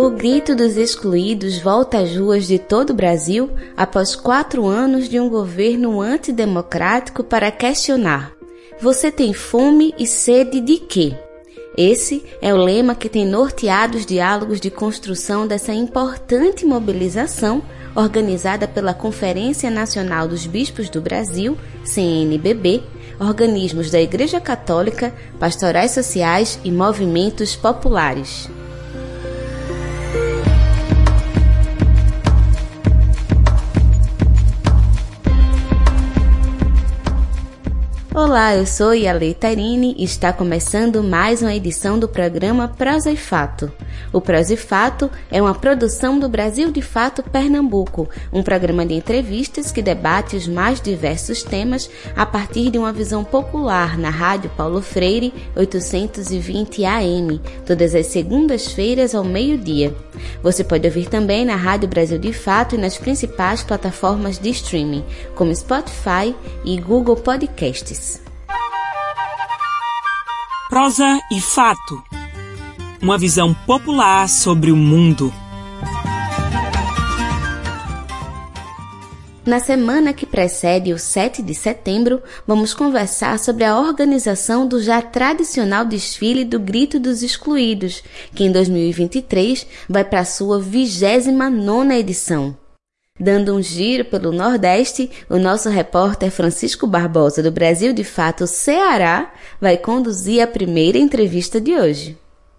O grito dos excluídos volta às ruas de todo o Brasil após quatro anos de um governo antidemocrático para questionar: você tem fome e sede de quê? Esse é o lema que tem norteado os diálogos de construção dessa importante mobilização organizada pela Conferência Nacional dos Bispos do Brasil, CNBB, organismos da Igreja Católica, pastorais sociais e movimentos populares. Olá, eu sou Yale Tarini e está começando mais uma edição do programa Prosa e Fato. O Prosa e Fato é uma produção do Brasil de Fato Pernambuco, um programa de entrevistas que debate os mais diversos temas a partir de uma visão popular na Rádio Paulo Freire 820 AM, todas as segundas-feiras ao meio-dia. Você pode ouvir também na Rádio Brasil de Fato e nas principais plataformas de streaming, como Spotify e Google Podcasts. Prosa e Fato Uma visão popular sobre o mundo. Na semana que precede o 7 de setembro, vamos conversar sobre a organização do já tradicional desfile do Grito dos Excluídos, que em 2023 vai para sua 29 edição. Dando um giro pelo Nordeste, o nosso repórter Francisco Barbosa, do Brasil de Fato Ceará, vai conduzir a primeira entrevista de hoje.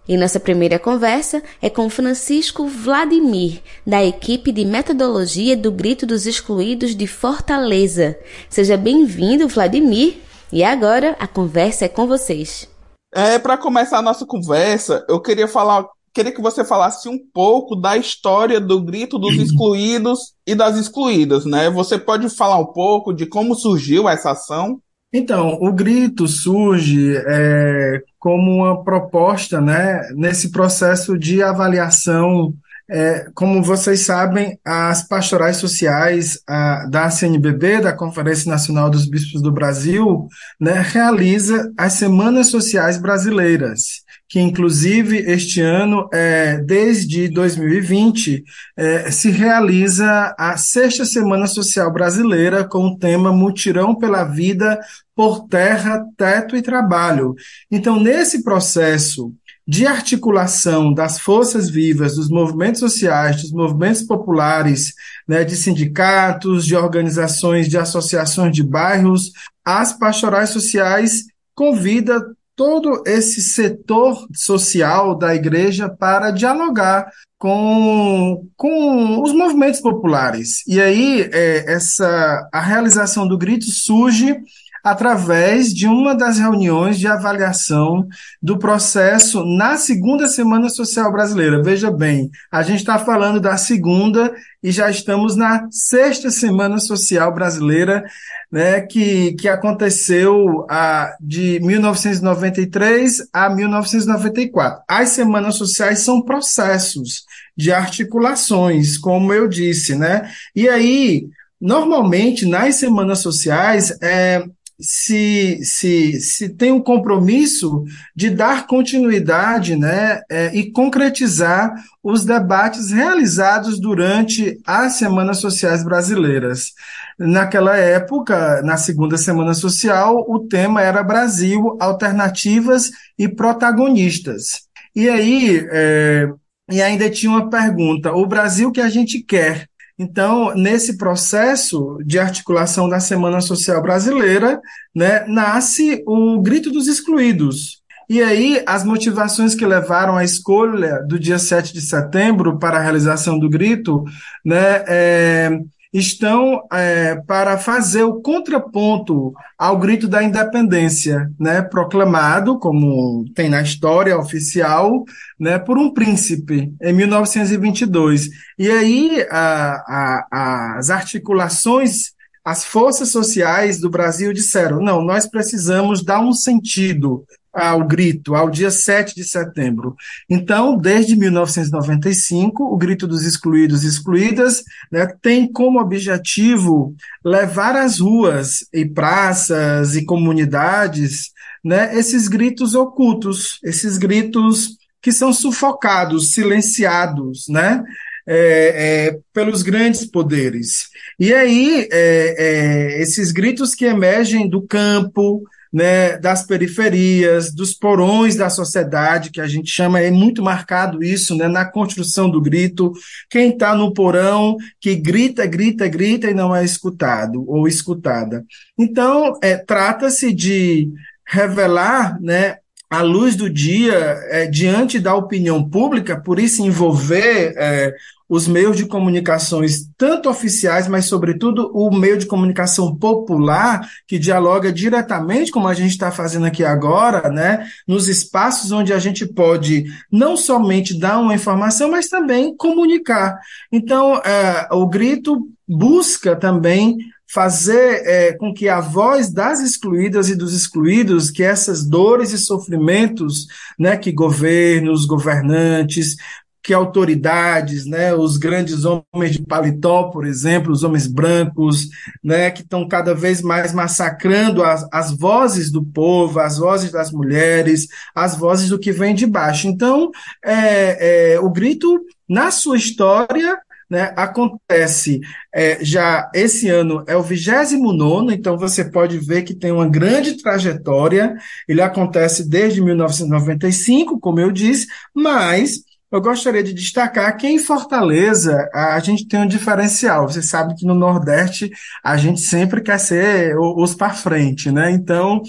E nossa primeira conversa é com Francisco Vladimir, da equipe de metodologia do Grito dos Excluídos de Fortaleza. Seja bem-vindo, Vladimir. E agora a conversa é com vocês. É, para começar a nossa conversa, eu queria falar queria que você falasse um pouco da história do grito dos uhum. excluídos e das excluídas, né? Você pode falar um pouco de como surgiu essa ação? Então, o grito surge é, como uma proposta, né, nesse processo de avaliação. É, como vocês sabem, as pastorais sociais a, da CNBB, da Conferência Nacional dos Bispos do Brasil, né, realiza as Semanas Sociais Brasileiras que inclusive este ano, é, desde 2020, é, se realiza a sexta Semana Social Brasileira com o tema Mutirão pela Vida por Terra, Teto e Trabalho. Então, nesse processo de articulação das forças vivas, dos movimentos sociais, dos movimentos populares, né, de sindicatos, de organizações, de associações de bairros, as pastorais sociais convida todo esse setor social da igreja para dialogar com, com os movimentos populares. E aí, é, essa, a realização do grito surge através de uma das reuniões de avaliação do processo na segunda Semana Social Brasileira. Veja bem, a gente está falando da segunda e já estamos na sexta Semana Social Brasileira, né, que, que aconteceu a, de 1993 a 1994. As semanas sociais são processos de articulações, como eu disse, né? E aí, normalmente, nas semanas sociais, é, se, se, se tem um compromisso de dar continuidade né, é, e concretizar os debates realizados durante as Semanas Sociais Brasileiras. Naquela época, na segunda Semana Social, o tema era Brasil, Alternativas e Protagonistas. E aí, é, e ainda tinha uma pergunta: o Brasil que a gente quer então, nesse processo de articulação da Semana Social Brasileira, né, nasce o Grito dos Excluídos. E aí, as motivações que levaram à escolha do dia 7 de setembro para a realização do grito, né, é, estão é, para fazer o contraponto ao grito da independência, né, proclamado, como tem na história oficial, né, por um príncipe em 1922. E aí a, a, as articulações as forças sociais do Brasil disseram: não, nós precisamos dar um sentido ao grito, ao dia 7 de setembro. Então, desde 1995, o Grito dos Excluídos e Excluídas né, tem como objetivo levar às ruas e praças e comunidades né, esses gritos ocultos, esses gritos que são sufocados, silenciados, né? É, é, pelos grandes poderes. E aí, é, é esses gritos que emergem do campo, né, das periferias, dos porões da sociedade, que a gente chama, é muito marcado isso, né, na construção do grito. Quem está no porão, que grita, grita, grita e não é escutado ou escutada. Então, é, trata-se de revelar, né, à luz do dia, é, diante da opinião pública, por isso envolver é, os meios de comunicações, tanto oficiais, mas, sobretudo, o meio de comunicação popular, que dialoga diretamente, como a gente está fazendo aqui agora, né, nos espaços onde a gente pode não somente dar uma informação, mas também comunicar. Então, é, o grito busca também fazer é, com que a voz das excluídas e dos excluídos, que essas dores e sofrimentos, né, que governos, governantes, que autoridades, né, os grandes homens de paletó, por exemplo, os homens brancos, né, que estão cada vez mais massacrando as, as vozes do povo, as vozes das mulheres, as vozes do que vem de baixo. Então, é, é, o grito, na sua história, né, acontece é, já esse ano é o 29, então você pode ver que tem uma grande trajetória. Ele acontece desde 1995, como eu disse, mas eu gostaria de destacar que em Fortaleza a gente tem um diferencial. Você sabe que no Nordeste a gente sempre quer ser os para frente, né? Então,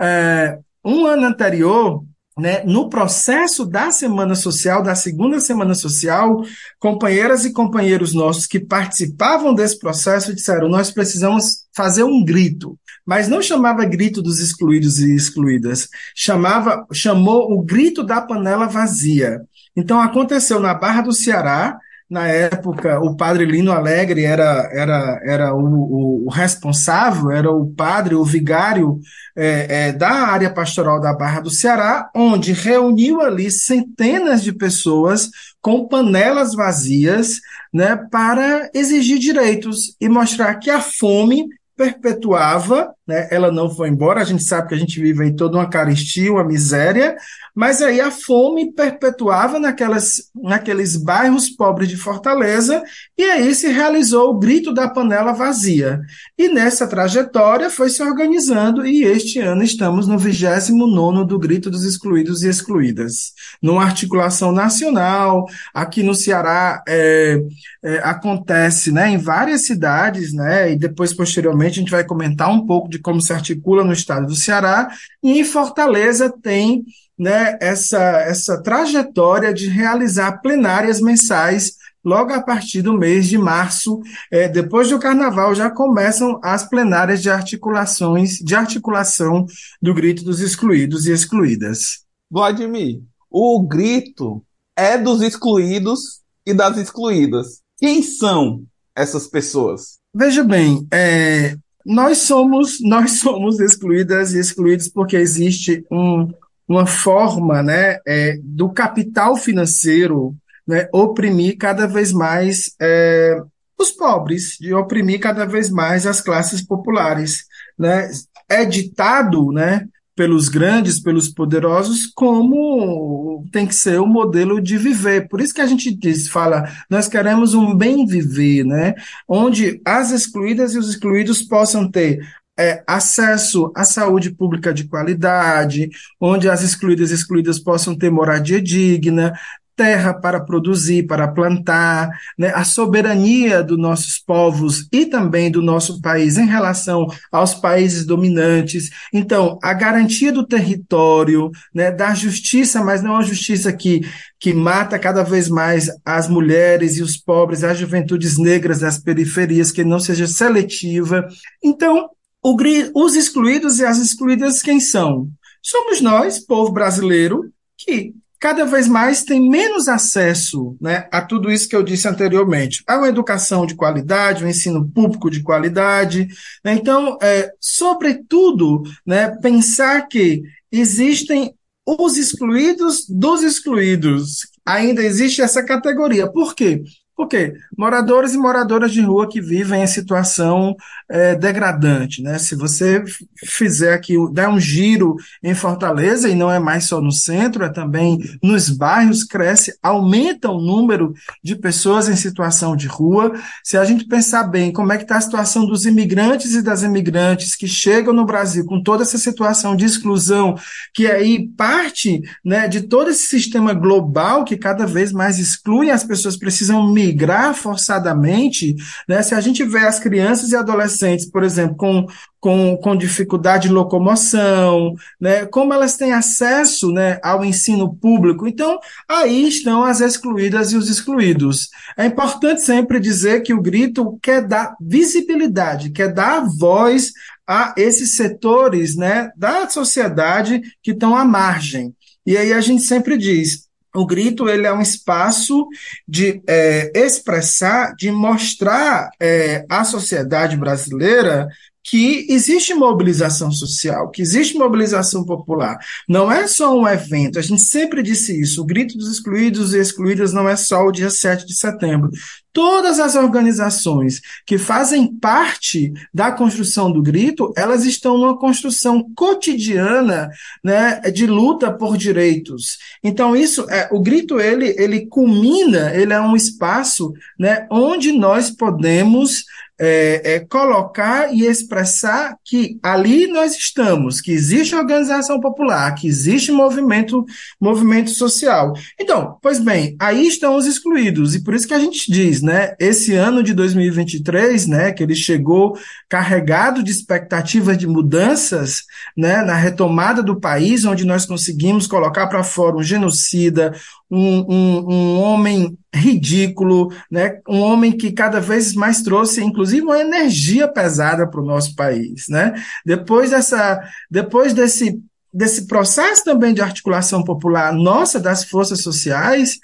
é, um ano anterior, né, no processo da Semana Social, da segunda Semana Social, companheiras e companheiros nossos que participavam desse processo disseram: nós precisamos fazer um grito. Mas não chamava grito dos excluídos e excluídas, chamava, chamou o grito da panela vazia. Então, aconteceu na Barra do Ceará, na época, o padre Lino Alegre era, era, era o, o, responsável, era o padre, o vigário é, é, da área pastoral da Barra do Ceará, onde reuniu ali centenas de pessoas com panelas vazias né, para exigir direitos e mostrar que a fome perpetuava, né? ela não foi embora, a gente sabe que a gente vive aí toda uma carestia, uma miséria, mas aí a fome perpetuava naquelas, naqueles bairros pobres de Fortaleza, e aí se realizou o grito da panela vazia. E nessa trajetória foi se organizando, e este ano estamos no 29 do Grito dos Excluídos e Excluídas. Numa articulação nacional, aqui no Ceará é, é, acontece né, em várias cidades, né, e depois, posteriormente, a gente vai comentar um pouco de como se articula no estado do Ceará, e em Fortaleza tem né, essa, essa trajetória de realizar plenárias mensais logo a partir do mês de março, é, depois do carnaval, já começam as plenárias de articulações, de articulação do grito dos excluídos e excluídas. Vladimir, o grito é dos excluídos e das excluídas. Quem são essas pessoas? Veja bem, é, nós somos nós somos excluídas e excluídos porque existe um uma forma né, é, do capital financeiro né, oprimir cada vez mais é, os pobres, de oprimir cada vez mais as classes populares. Né? É ditado né, pelos grandes, pelos poderosos, como tem que ser o modelo de viver. Por isso que a gente diz, fala, nós queremos um bem viver, né? onde as excluídas e os excluídos possam ter é, acesso à saúde pública de qualidade, onde as excluídas e excluídas possam ter moradia digna, terra para produzir, para plantar, né, a soberania dos nossos povos e também do nosso país em relação aos países dominantes. Então, a garantia do território, né, da justiça, mas não a justiça que, que mata cada vez mais as mulheres e os pobres, as juventudes negras das periferias, que não seja seletiva. Então, o, os excluídos e as excluídas quem são? Somos nós, povo brasileiro, que cada vez mais tem menos acesso né, a tudo isso que eu disse anteriormente. A uma educação de qualidade, um ensino público de qualidade. Né? Então, é, sobretudo, né, pensar que existem os excluídos dos excluídos. Ainda existe essa categoria. Por quê? Quê? Moradores e moradoras de rua que vivem em situação é, degradante. Né? Se você fizer aqui, der um giro em Fortaleza, e não é mais só no centro, é também nos bairros, cresce, aumenta o número de pessoas em situação de rua. Se a gente pensar bem como é que está a situação dos imigrantes e das imigrantes que chegam no Brasil com toda essa situação de exclusão, que aí parte né, de todo esse sistema global que cada vez mais exclui, as pessoas precisam migrar forçadamente, né? Se a gente vê as crianças e adolescentes, por exemplo, com, com, com dificuldade de locomoção, né? Como elas têm acesso, né, ao ensino público? Então, aí estão as excluídas e os excluídos. É importante sempre dizer que o grito quer dar visibilidade, quer dar voz a esses setores, né, da sociedade que estão à margem. E aí a gente sempre diz, o grito ele é um espaço de é, expressar, de mostrar é, à sociedade brasileira que existe mobilização social, que existe mobilização popular. Não é só um evento, a gente sempre disse isso. O grito dos excluídos e excluídas não é só o dia 7 de setembro. Todas as organizações que fazem parte da construção do grito, elas estão numa construção cotidiana né, de luta por direitos. Então, isso é, o grito ele, ele culmina, ele é um espaço né, onde nós podemos é, é, colocar e expressar que ali nós estamos, que existe organização popular, que existe movimento, movimento social. Então, pois bem, aí estão os excluídos, e por isso que a gente diz, né, esse ano de 2023, né, que ele chegou carregado de expectativas de mudanças, né, na retomada do país, onde nós conseguimos colocar para fora um genocida, um, um, um homem ridículo, né? um homem que cada vez mais trouxe, inclusive, uma energia pesada para o nosso país. Né? Depois, dessa, depois desse, desse processo também de articulação popular nossa das forças sociais,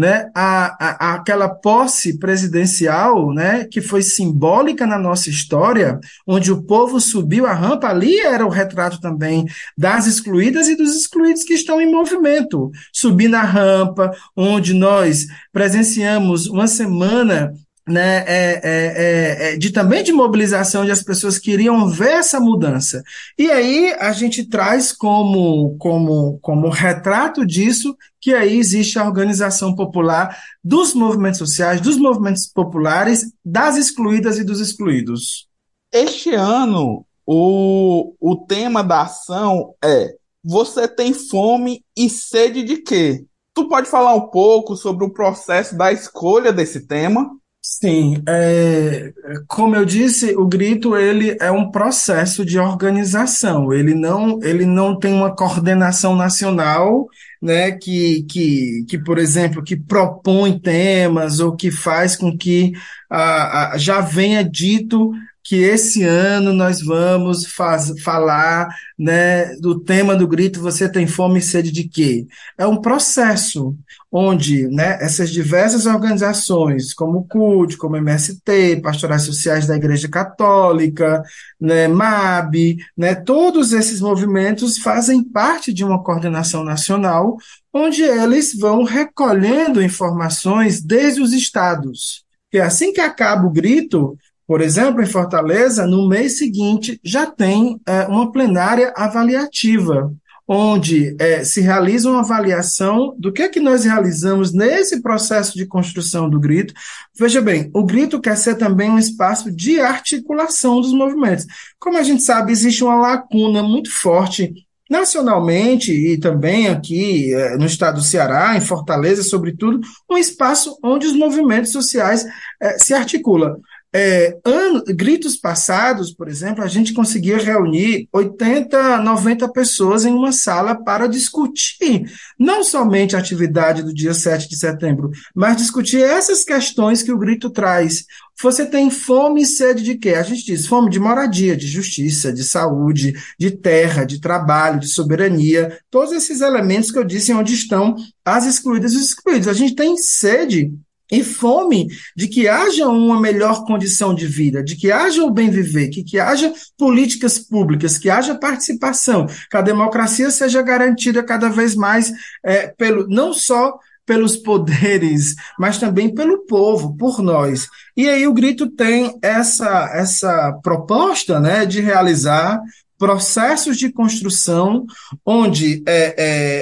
né, a, a, aquela posse presidencial, né, que foi simbólica na nossa história, onde o povo subiu a rampa, ali era o retrato também das excluídas e dos excluídos que estão em movimento. Subir na rampa, onde nós presenciamos uma semana né, é, é, é, é, de também de mobilização de as pessoas queriam ver essa mudança. E aí a gente traz como, como, como retrato disso que aí existe a organização popular dos movimentos sociais, dos movimentos populares, das excluídas e dos excluídos. Este ano, o, o tema da ação é Você tem fome e sede de quê? Tu pode falar um pouco sobre o processo da escolha desse tema? Sim, é, como eu disse, o grito ele é um processo de organização. Ele não, ele não tem uma coordenação nacional, né, que, que, que, por exemplo, que propõe temas ou que faz com que ah, já venha dito que esse ano nós vamos faz, falar né, do tema do grito Você tem fome e sede de quê? É um processo onde né, essas diversas organizações, como o CUD, como o MST, Pastorais Sociais da Igreja Católica, né, MAB, né, todos esses movimentos fazem parte de uma coordenação nacional, onde eles vão recolhendo informações desde os estados. E assim que acaba o grito, por exemplo, em Fortaleza, no mês seguinte, já tem é, uma plenária avaliativa, onde é, se realiza uma avaliação do que é que nós realizamos nesse processo de construção do grito. Veja bem, o grito quer ser também um espaço de articulação dos movimentos. Como a gente sabe, existe uma lacuna muito forte nacionalmente e também aqui é, no estado do Ceará, em Fortaleza, sobretudo, um espaço onde os movimentos sociais é, se articulam. É, ano, gritos passados, por exemplo, a gente conseguia reunir 80, 90 pessoas em uma sala para discutir não somente a atividade do dia 7 de setembro, mas discutir essas questões que o grito traz. Você tem fome e sede de quê? A gente diz fome de moradia, de justiça, de saúde, de terra, de trabalho, de soberania, todos esses elementos que eu disse onde estão as excluídas e os excluídos. A gente tem sede e fome de que haja uma melhor condição de vida, de que haja o bem viver, que, que haja políticas públicas, que haja participação, que a democracia seja garantida cada vez mais é, pelo não só pelos poderes, mas também pelo povo, por nós. E aí o Grito tem essa, essa proposta né, de realizar processos de construção onde é,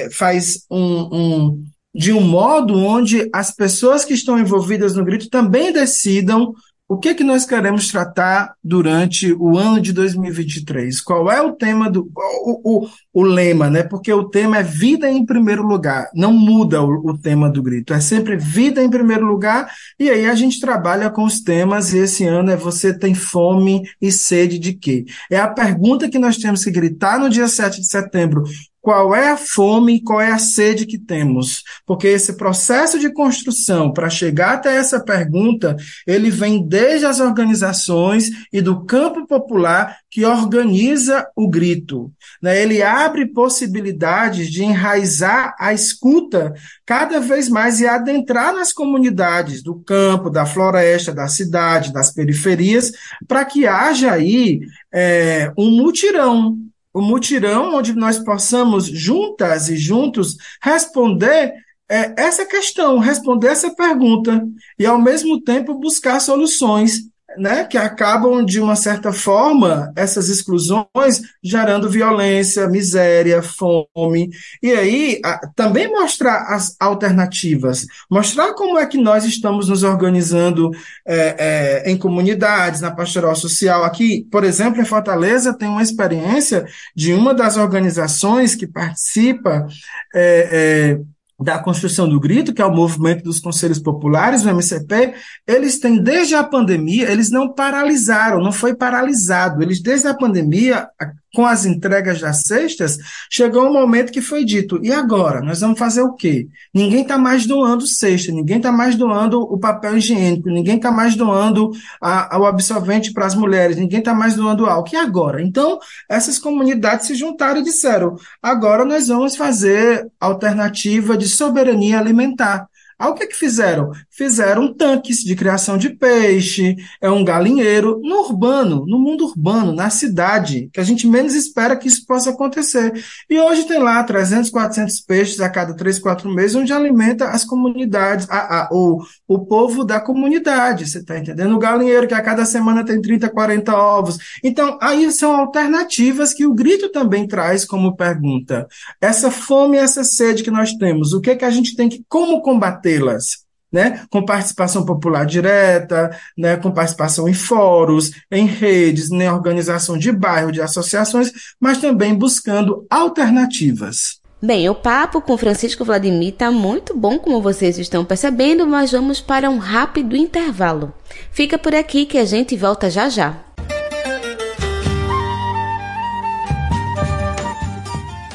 é, faz um, um, de um modo onde as pessoas que estão envolvidas no grito também decidam o que, que nós queremos tratar durante o ano de 2023? Qual é o tema do. O, o, o lema, né? Porque o tema é vida em primeiro lugar. Não muda o, o, tema do grito. É sempre vida em primeiro lugar. E aí a gente trabalha com os temas. E esse ano é Você tem fome e sede de quê? É a pergunta que nós temos que gritar no dia 7 de setembro qual é a fome e qual é a sede que temos. Porque esse processo de construção para chegar até essa pergunta, ele vem desde as organizações e do campo popular que organiza o grito. Né? Ele abre possibilidades de enraizar a escuta cada vez mais e adentrar nas comunidades do campo, da floresta, da cidade, das periferias, para que haja aí é, um mutirão o mutirão onde nós possamos, juntas e juntos, responder é, essa questão, responder essa pergunta e, ao mesmo tempo, buscar soluções né, que acabam, de uma certa forma, essas exclusões gerando violência, miséria, fome. E aí, a, também mostrar as alternativas, mostrar como é que nós estamos nos organizando é, é, em comunidades, na pastoral social. Aqui, por exemplo, em Fortaleza, tem uma experiência de uma das organizações que participa. É, é da construção do grito, que é o movimento dos conselhos populares, o MCP, eles têm desde a pandemia, eles não paralisaram, não foi paralisado, eles desde a pandemia com as entregas das cestas, chegou um momento que foi dito: e agora? Nós vamos fazer o quê? Ninguém está mais doando cesta, ninguém está mais doando o papel higiênico, ninguém está mais doando a, a, o absorvente para as mulheres, ninguém está mais doando álcool. E agora? Então, essas comunidades se juntaram e disseram: agora nós vamos fazer alternativa de soberania alimentar. Aí o que, que fizeram? Fizeram tanques de criação de peixe, é um galinheiro no urbano, no mundo urbano, na cidade, que a gente menos espera que isso possa acontecer. E hoje tem lá 300, 400 peixes a cada 3, 4 meses, onde alimenta as comunidades, a, a, o, o povo da comunidade, você está entendendo? O galinheiro que a cada semana tem 30, 40 ovos. Então, aí são alternativas que o grito também traz como pergunta. Essa fome, essa sede que nós temos, o que, é que a gente tem que, como combater? Las né, com participação popular direta, né, com participação em fóruns, em redes, em organização de bairro, de associações, mas também buscando alternativas. Bem, o papo com Francisco Vladimir está muito bom, como vocês estão percebendo, mas vamos para um rápido intervalo. Fica por aqui que a gente volta já já.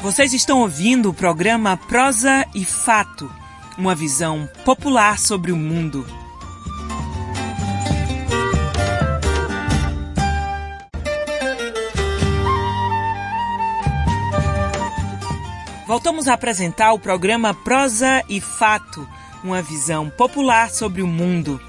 Vocês estão ouvindo o programa Prosa e Fato uma visão popular sobre o mundo. Voltamos a apresentar o programa Prosa e Fato, uma visão popular sobre o mundo.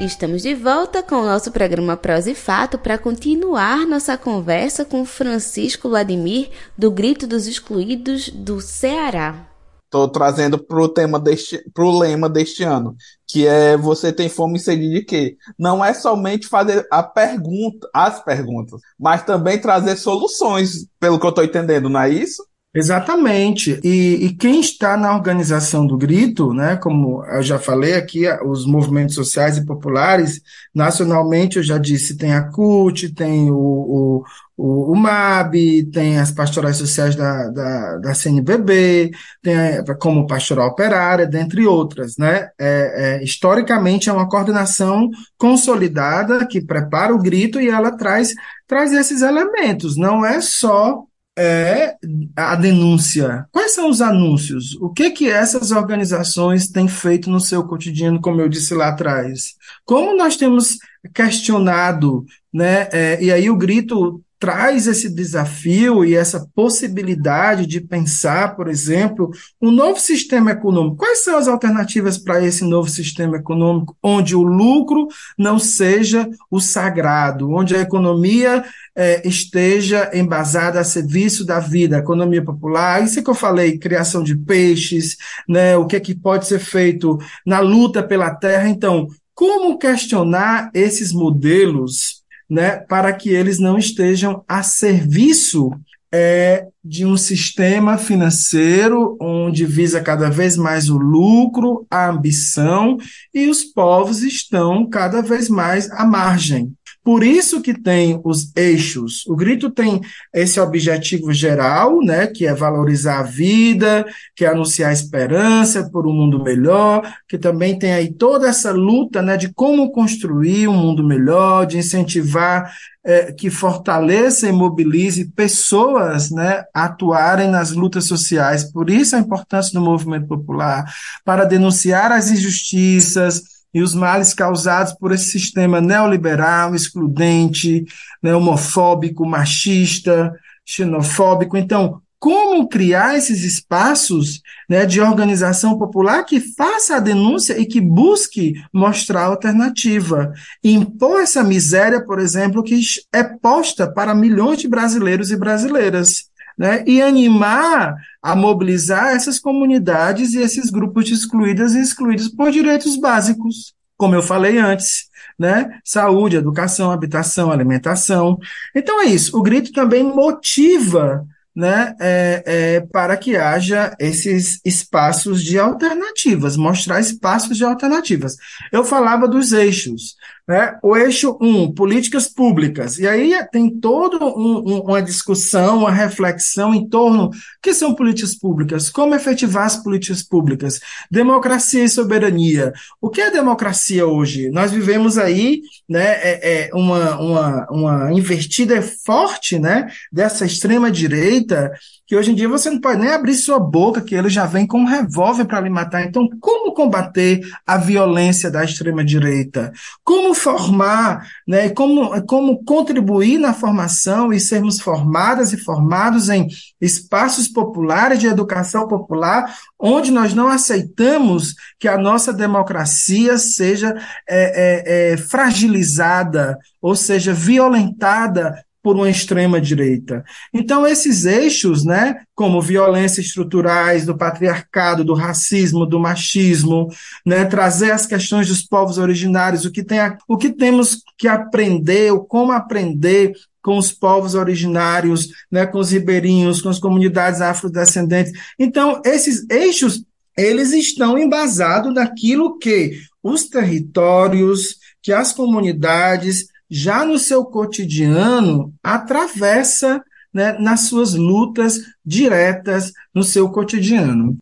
Estamos de volta com o nosso programa Prosa e Fato para continuar nossa conversa com Francisco Vladimir, do Grito dos Excluídos do Ceará. Estou trazendo para o tema deste, lema deste ano, que é você tem fome e sede de quê? Não é somente fazer a pergunta, as perguntas, mas também trazer soluções, pelo que eu estou entendendo, não é isso? Exatamente. E, e, quem está na organização do grito, né, como eu já falei aqui, os movimentos sociais e populares, nacionalmente eu já disse, tem a CUT, tem o, o, o, o MAB, tem as pastorais sociais da, da, da CNBB, tem a, como pastoral operária, dentre outras. Né? É, é, historicamente é uma coordenação consolidada que prepara o grito e ela traz, traz esses elementos. Não é só é a denúncia. Quais são os anúncios? O que que essas organizações têm feito no seu cotidiano, como eu disse lá atrás? Como nós temos questionado, né? É, e aí o grito traz esse desafio e essa possibilidade de pensar, por exemplo, um novo sistema econômico. Quais são as alternativas para esse novo sistema econômico, onde o lucro não seja o sagrado, onde a economia é, esteja embasada a serviço da vida, economia popular, isso é que eu falei, criação de peixes, né, o que é que pode ser feito na luta pela terra. Então, como questionar esses modelos né, para que eles não estejam a serviço é, de um sistema financeiro onde visa cada vez mais o lucro, a ambição, e os povos estão cada vez mais à margem. Por isso que tem os eixos. O grito tem esse objetivo geral, né, que é valorizar a vida, que é anunciar esperança por um mundo melhor, que também tem aí toda essa luta, né, de como construir um mundo melhor, de incentivar é, que fortaleça e mobilize pessoas, né, atuarem nas lutas sociais. Por isso a importância do movimento popular para denunciar as injustiças e os males causados por esse sistema neoliberal, excludente, né, homofóbico, machista, xenofóbico. Então, como criar esses espaços né, de organização popular que faça a denúncia e que busque mostrar alternativa. Impor essa miséria, por exemplo, que é posta para milhões de brasileiros e brasileiras né, e animar a mobilizar essas comunidades e esses grupos excluídos e excluídos por direitos básicos, como eu falei antes, né? Saúde, educação, habitação, alimentação. Então é isso. O grito também motiva né, é, é, para que haja esses espaços de alternativas, mostrar espaços de alternativas. Eu falava dos eixos. Né? O eixo 1, um, políticas públicas. E aí tem toda um, um, uma discussão, uma reflexão em torno que são políticas públicas, como efetivar as políticas públicas, democracia e soberania. O que é democracia hoje? Nós vivemos aí né, é, é uma, uma, uma invertida forte né, dessa extrema-direita que hoje em dia você não pode nem abrir sua boca, que ele já vem com um revólver para lhe matar. Então, como combater a violência da extrema-direita? Como formar, né, como, como contribuir na formação e sermos formadas e formados em espaços populares de educação popular, onde nós não aceitamos que a nossa democracia seja é, é, é, fragilizada, ou seja, violentada por uma extrema direita. Então esses eixos, né, como violências estruturais do patriarcado, do racismo, do machismo, né, trazer as questões dos povos originários, o que tem a, o que temos que aprender, ou como aprender com os povos originários, né, com os ribeirinhos, com as comunidades afrodescendentes. Então esses eixos eles estão embasados naquilo que os territórios, que as comunidades já no seu cotidiano, atravessa né, nas suas lutas diretas no seu cotidiano.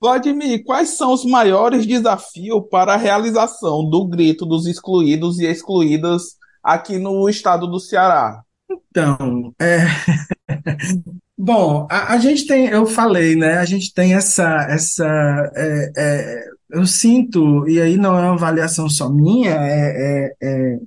Vladimir, quais são os maiores desafios para a realização do grito dos excluídos e excluídas aqui no estado do Ceará? Então, é... bom, a, a, gente tem, eu falei, né? A gente tem essa, essa, é, é, eu sinto e aí não é uma avaliação só minha, é, é, é é,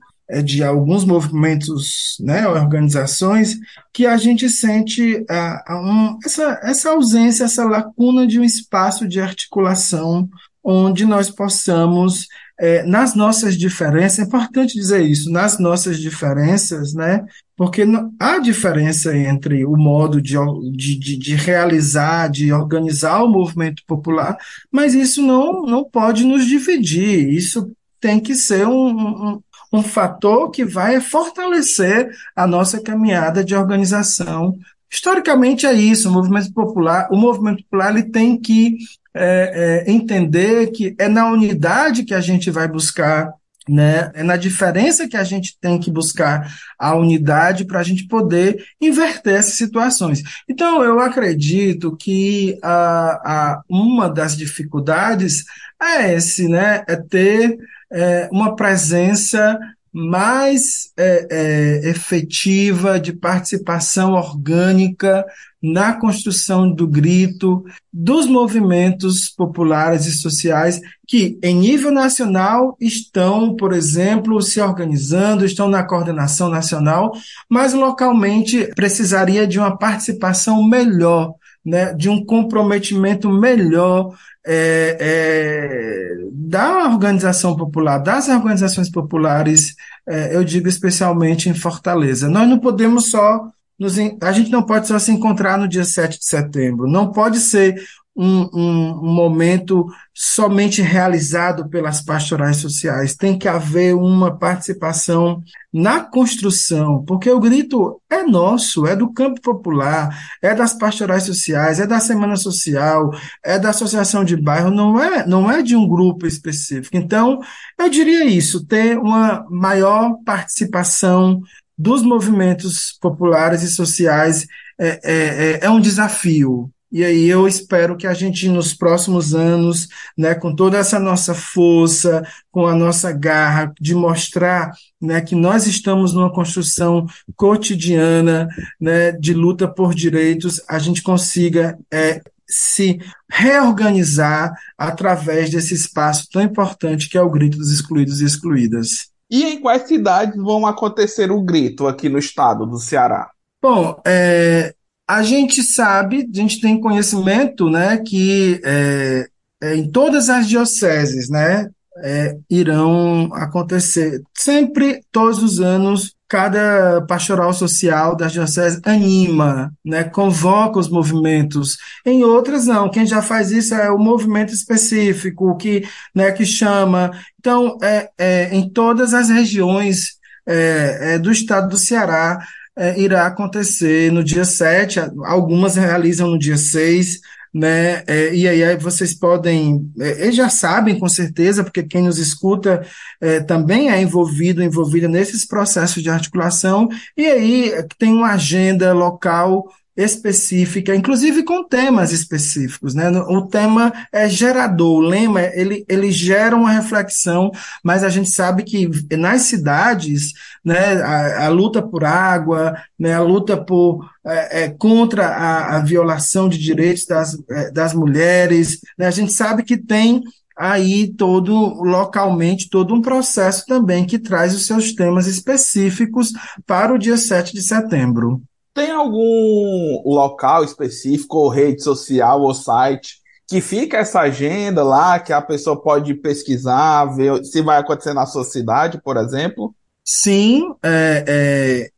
de alguns movimentos, né, organizações, que a gente sente a, a um, essa, essa ausência, essa lacuna de um espaço de articulação onde nós possamos, é, nas nossas diferenças, é importante dizer isso, nas nossas diferenças, né, porque há diferença entre o modo de, de, de, realizar, de organizar o movimento popular, mas isso não, não pode nos dividir, isso tem que ser um, um fator que vai fortalecer a nossa caminhada de organização. Historicamente é isso, o movimento popular, o movimento popular ele tem que é, é, entender que é na unidade que a gente vai buscar né? É na diferença que a gente tem que buscar a unidade para a gente poder inverter essas situações. Então, eu acredito que a, a, uma das dificuldades é esse, né? É ter é, uma presença mais é, é, efetiva de participação orgânica na construção do grito dos movimentos populares e sociais que, em nível nacional, estão, por exemplo, se organizando, estão na coordenação nacional, mas localmente precisaria de uma participação melhor, né, de um comprometimento melhor é, é, da organização popular, das organizações populares, é, eu digo especialmente em Fortaleza. Nós não podemos só nos, a gente não pode só se encontrar no dia 7 de setembro, não pode ser um, um, momento somente realizado pelas pastorais sociais. Tem que haver uma participação na construção, porque o grito é nosso, é do campo popular, é das pastorais sociais, é da Semana Social, é da associação de bairro, não é, não é de um grupo específico. Então, eu diria isso, ter uma maior participação dos movimentos populares e sociais é, é, é, é um desafio. E aí eu espero que a gente, nos próximos anos, né, com toda essa nossa força, com a nossa garra, de mostrar né, que nós estamos numa construção cotidiana né, de luta por direitos, a gente consiga é, se reorganizar através desse espaço tão importante que é o grito dos excluídos e excluídas. E em quais cidades vão acontecer o grito aqui no estado do Ceará? Bom, é, a gente sabe, a gente tem conhecimento, né, que é, é, em todas as dioceses, né, é, irão acontecer sempre, todos os anos, cada pastoral social das dioceses anima, né, convoca os movimentos. Em outras não, quem já faz isso é o movimento específico que, né, que chama. Então, é, é em todas as regiões é, é, do estado do Ceará é, irá acontecer no dia 7, algumas realizam no dia 6, né? É, e aí, aí, vocês podem, é, já sabem com certeza, porque quem nos escuta é, também é envolvido, envolvida nesses processos de articulação, e aí tem uma agenda local específica, inclusive com temas específicos, né? O tema é gerador, o lema ele, ele gera uma reflexão, mas a gente sabe que nas cidades, né, a, a luta por água, né, a luta por é, é, contra a, a, violação de direitos das, é, das mulheres, né, a gente sabe que tem aí todo localmente todo um processo também que traz os seus temas específicos para o dia 7 de setembro. Tem algum local específico, ou rede social, ou site, que fica essa agenda lá, que a pessoa pode pesquisar, ver se vai acontecer na sua cidade, por exemplo? Sim, é, é,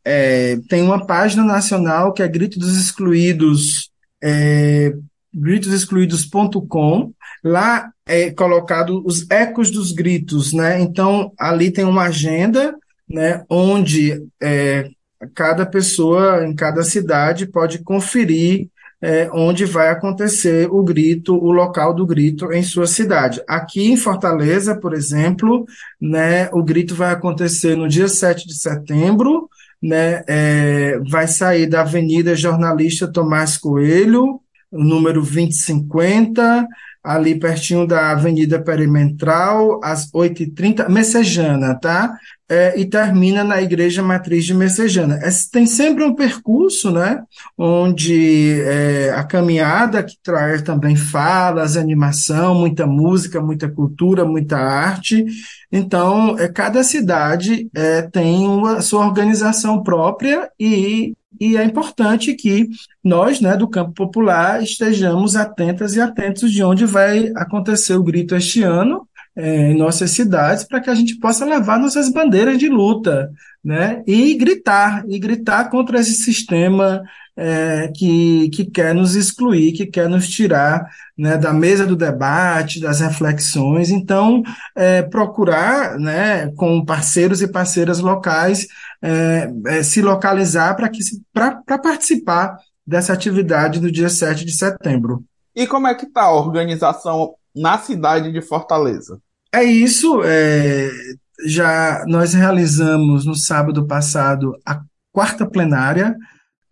é, tem uma página nacional que é Grito dos Excluídos, é, gritosexcluídos.com. Lá é colocado os ecos dos gritos, né? Então, ali tem uma agenda, né, onde é, cada pessoa em cada cidade pode conferir é, onde vai acontecer o grito, o local do grito em sua cidade. Aqui em Fortaleza, por exemplo, né, o grito vai acontecer no dia 7 de setembro, né, é, vai sair da Avenida Jornalista Tomás Coelho, número 2050, ali pertinho da Avenida Perimetral, às 8h30, Messejana, tá? É, e termina na Igreja Matriz de Messejana. É, tem sempre um percurso, né? Onde é, a caminhada que traz também falas, animação, muita música, muita cultura, muita arte. Então, é, cada cidade é, tem uma sua organização própria e e é importante que nós, né, do campo popular, estejamos atentas e atentos de onde vai acontecer o grito este ano é, em nossas cidades, para que a gente possa levar nossas bandeiras de luta, né, e gritar, e gritar contra esse sistema é, que, que quer nos excluir, que quer nos tirar né, da mesa do debate, das reflexões. Então, é, procurar, né, com parceiros e parceiras locais, é, é, se localizar para participar dessa atividade do dia 7 de setembro. E como é que está a organização na cidade de Fortaleza? É isso. É, já nós realizamos no sábado passado a quarta plenária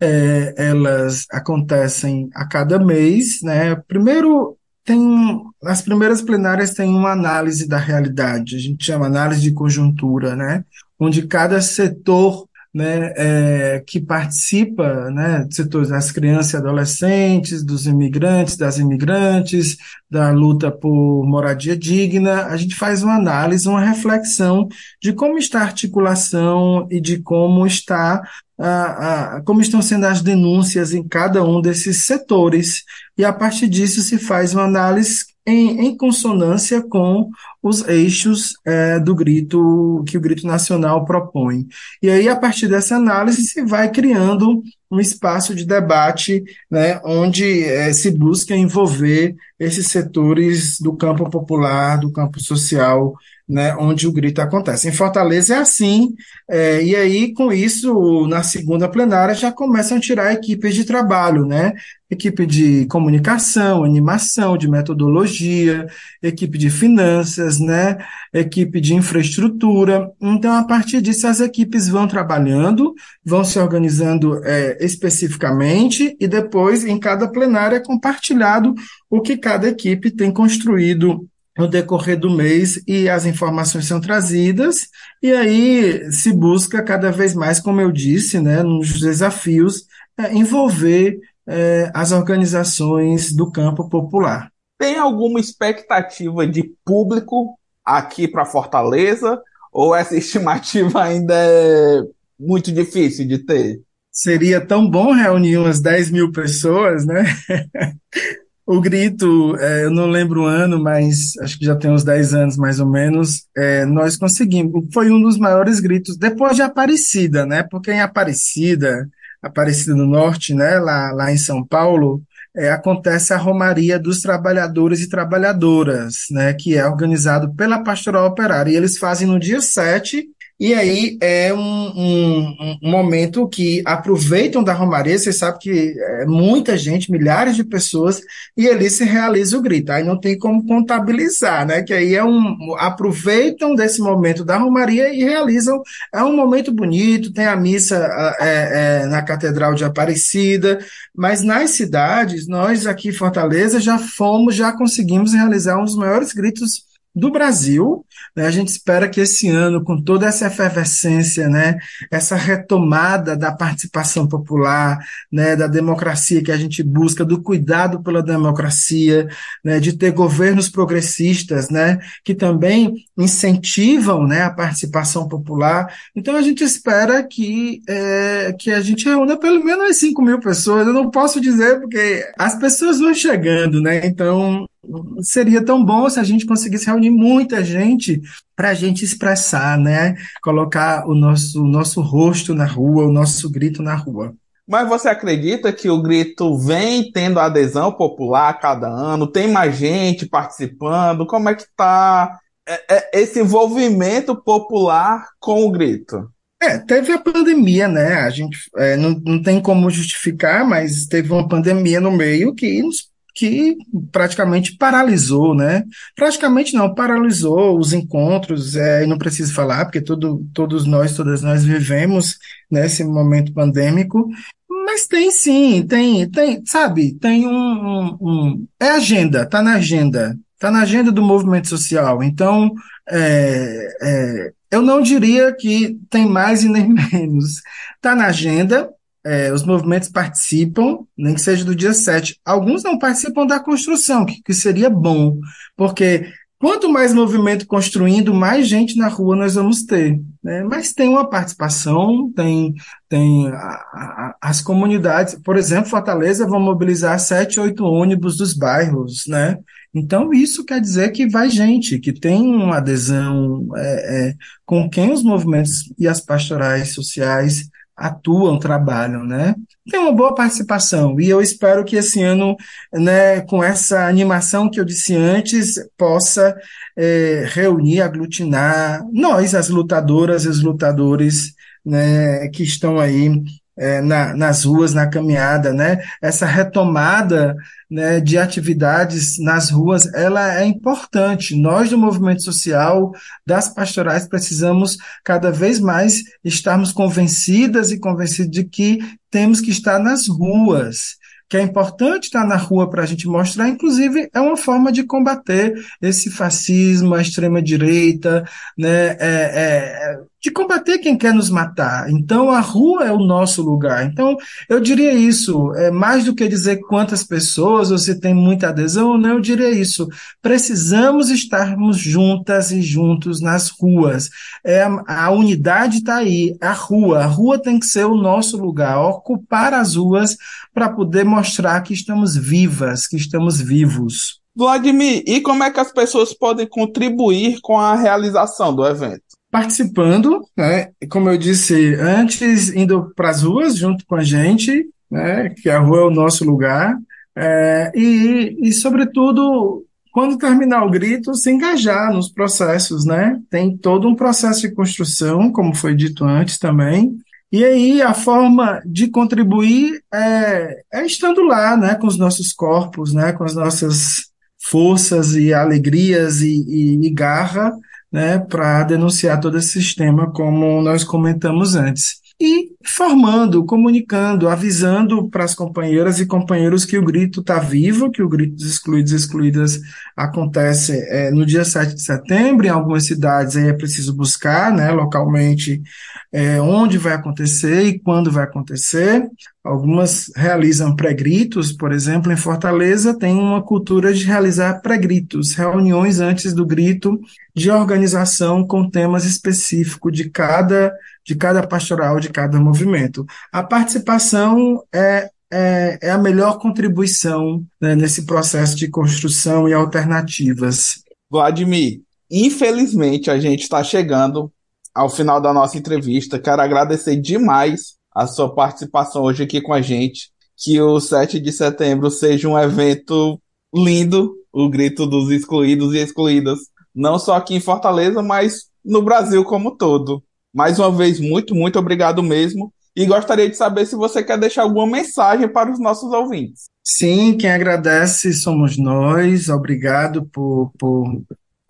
é, elas acontecem a cada mês, né? Primeiro tem as primeiras plenárias têm uma análise da realidade, a gente chama análise de conjuntura, né? onde cada setor né, é, que participa, né, setores das crianças e adolescentes, dos imigrantes, das imigrantes, da luta por moradia digna, a gente faz uma análise, uma reflexão de como está a articulação e de como está a, a, como estão sendo as denúncias em cada um desses setores, e a partir disso se faz uma análise em, em consonância com os eixos é, do grito que o grito nacional propõe. E aí, a partir dessa análise, se vai criando um espaço de debate né, onde é, se busca envolver esses setores do campo popular, do campo social, né, onde o grito acontece. Em Fortaleza é assim, é, e aí, com isso, na segunda plenária, já começam a tirar equipes de trabalho, né? Equipe de comunicação, animação, de metodologia, equipe de finanças, né? Equipe de infraestrutura. Então, a partir disso, as equipes vão trabalhando, vão se organizando é, especificamente, e depois, em cada plenária, é compartilhado o que cada equipe tem construído no decorrer do mês e as informações são trazidas, e aí se busca cada vez mais, como eu disse, né, nos desafios, é, envolver é, as organizações do campo popular. Tem alguma expectativa de público aqui para Fortaleza? Ou essa estimativa ainda é muito difícil de ter? Seria tão bom reunir umas 10 mil pessoas, né? O grito, é, eu não lembro o ano, mas acho que já tem uns 10 anos mais ou menos, é, nós conseguimos. Foi um dos maiores gritos, depois de Aparecida, né? Porque em Aparecida, Aparecida do Norte, né? Lá, lá em São Paulo, é, acontece a Romaria dos Trabalhadores e Trabalhadoras, né? Que é organizado pela Pastoral Operária. E eles fazem no dia 7 e aí é um, um, um, momento que aproveitam da Romaria, você sabe que é muita gente, milhares de pessoas, e ali se realiza o grito. Aí não tem como contabilizar, né? Que aí é um. aproveitam desse momento da Romaria e realizam. É um momento bonito, tem a missa é, é, na Catedral de Aparecida, mas nas cidades, nós aqui em Fortaleza já fomos, já conseguimos realizar um dos maiores gritos do Brasil. Né? A gente espera que esse ano, com toda essa efervescência, né, essa retomada da participação popular, né, da democracia que a gente busca, do cuidado pela democracia, né, de ter governos progressistas, né, que também incentivam, né, a participação popular. Então a gente espera que é, que a gente reúna pelo menos 5 mil pessoas. Eu não posso dizer porque as pessoas vão chegando, né? Então seria tão bom se a gente conseguisse reunir muita gente para a gente expressar, né? Colocar o nosso, o nosso rosto na rua, o nosso grito na rua. Mas você acredita que o grito vem tendo adesão popular a cada ano? Tem mais gente participando? Como é que está é, é, esse envolvimento popular com o grito? É, teve a pandemia, né? A gente é, não, não tem como justificar, mas teve uma pandemia no meio que nos que praticamente paralisou, né? Praticamente não, paralisou os encontros, é, e não preciso falar, porque todo, todos nós, todas nós vivemos nesse momento pandêmico, mas tem sim, tem, tem, sabe, tem um, um, um é agenda, tá na agenda, tá na agenda do movimento social, então, é, é, eu não diria que tem mais e nem menos, tá na agenda, é, os movimentos participam, nem que seja do dia 7. Alguns não participam da construção, que, que seria bom, porque quanto mais movimento construindo, mais gente na rua nós vamos ter. Né? Mas tem uma participação, tem, tem a, a, as comunidades, por exemplo, Fortaleza vão mobilizar sete, oito ônibus dos bairros, né? Então, isso quer dizer que vai gente, que tem uma adesão é, é, com quem os movimentos e as pastorais sociais atuam, trabalham, né? Tem uma boa participação e eu espero que esse ano, né, com essa animação que eu disse antes, possa é, reunir, aglutinar nós, as lutadoras e os lutadores, né, que estão aí é, na, nas ruas, na caminhada, né? Essa retomada né, de atividades nas ruas, ela é importante. Nós do movimento social, das pastorais, precisamos cada vez mais estarmos convencidas e convencidos de que temos que estar nas ruas que é importante estar na rua para a gente mostrar, inclusive é uma forma de combater esse fascismo, a extrema direita, né, é, é, de combater quem quer nos matar. Então, a rua é o nosso lugar. Então, eu diria isso, é mais do que dizer quantas pessoas, ou se tem muita adesão ou não, eu diria isso. Precisamos estarmos juntas e juntos nas ruas. É, a unidade está aí, a rua. A rua tem que ser o nosso lugar, ocupar as ruas para poder mostrar que estamos vivas, que estamos vivos. Vladimir, e como é que as pessoas podem contribuir com a realização do evento? Participando, né? Como eu disse antes, indo para as ruas junto com a gente, né? Que a rua é o nosso lugar. É, e, e, sobretudo, quando terminar o grito, se engajar nos processos, né? Tem todo um processo de construção, como foi dito antes também. E aí a forma de contribuir é, é estando lá, né? Com os nossos corpos, né? Com as nossas forças e alegrias e, e, e garra né, para denunciar todo esse sistema, como nós comentamos antes. E formando, comunicando, avisando para as companheiras e companheiros que o grito está vivo, que o grito dos excluídos e excluídas acontece é, no dia 7 de setembro, em algumas cidades aí é preciso buscar né, localmente é, onde vai acontecer e quando vai acontecer. Algumas realizam pré-gritos, por exemplo, em Fortaleza tem uma cultura de realizar pré-gritos, reuniões antes do grito de organização com temas específicos de cada, de cada pastoral, de cada movimento. A participação é, é, é a melhor contribuição né, nesse processo de construção e alternativas. Vladimir, infelizmente a gente está chegando ao final da nossa entrevista. Quero agradecer demais a sua participação hoje aqui com a gente. Que o 7 de setembro seja um evento lindo, o grito dos excluídos e excluídas, não só aqui em Fortaleza, mas no Brasil como todo. Mais uma vez, muito, muito obrigado mesmo. E gostaria de saber se você quer deixar alguma mensagem para os nossos ouvintes. Sim, quem agradece somos nós. Obrigado por, por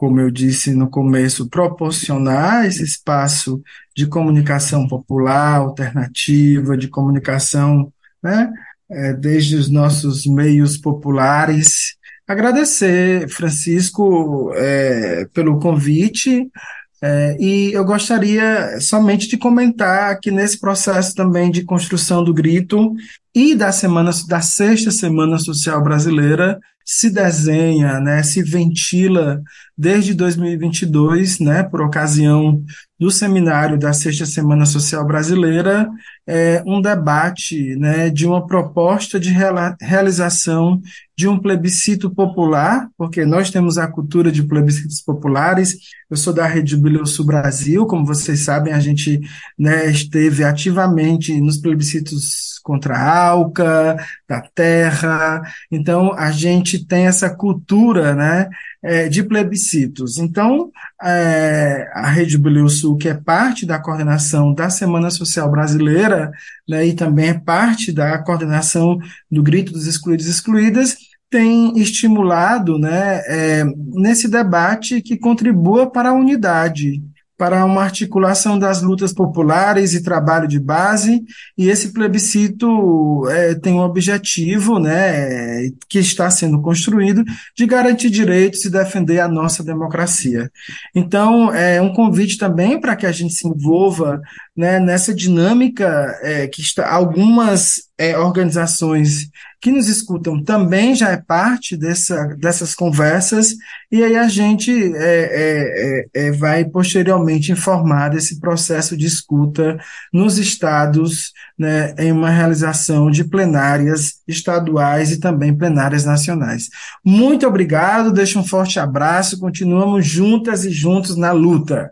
como eu disse no começo, proporcionar esse espaço de comunicação popular, alternativa, de comunicação, né, é, desde os nossos meios populares. Agradecer, Francisco, é, pelo convite. É, e eu gostaria somente de comentar que nesse processo também de construção do grito e da semana da sexta semana social brasileira se desenha, né, se ventila desde 2022, né, por ocasião do seminário da Sexta Semana Social Brasileira, é, um debate né, de uma proposta de realização de um plebiscito popular, porque nós temos a cultura de plebiscitos populares. Eu sou da Rede Sul Brasil, como vocês sabem, a gente né, esteve ativamente nos plebiscitos contra a ALCA, da terra. Então, a gente tem essa cultura né, é, de plebiscitos. Então, é, a Rede Bilhão Sul, que é parte da coordenação da Semana Social Brasileira, né, e também é parte da coordenação do Grito dos Excluídos e Excluídas, tem estimulado né, é, nesse debate que contribua para a unidade para uma articulação das lutas populares e trabalho de base, e esse plebiscito é, tem um objetivo, né, que está sendo construído, de garantir direitos e defender a nossa democracia. Então, é um convite também para que a gente se envolva né, nessa dinâmica é, que está algumas é, organizações que nos escutam também já é parte dessa, dessas conversas, e aí a gente é, é, é, é, vai posteriormente informar desse processo de escuta nos estados, né, em uma realização de plenárias estaduais e também plenárias nacionais. Muito obrigado, deixo um forte abraço, continuamos juntas e juntos na luta.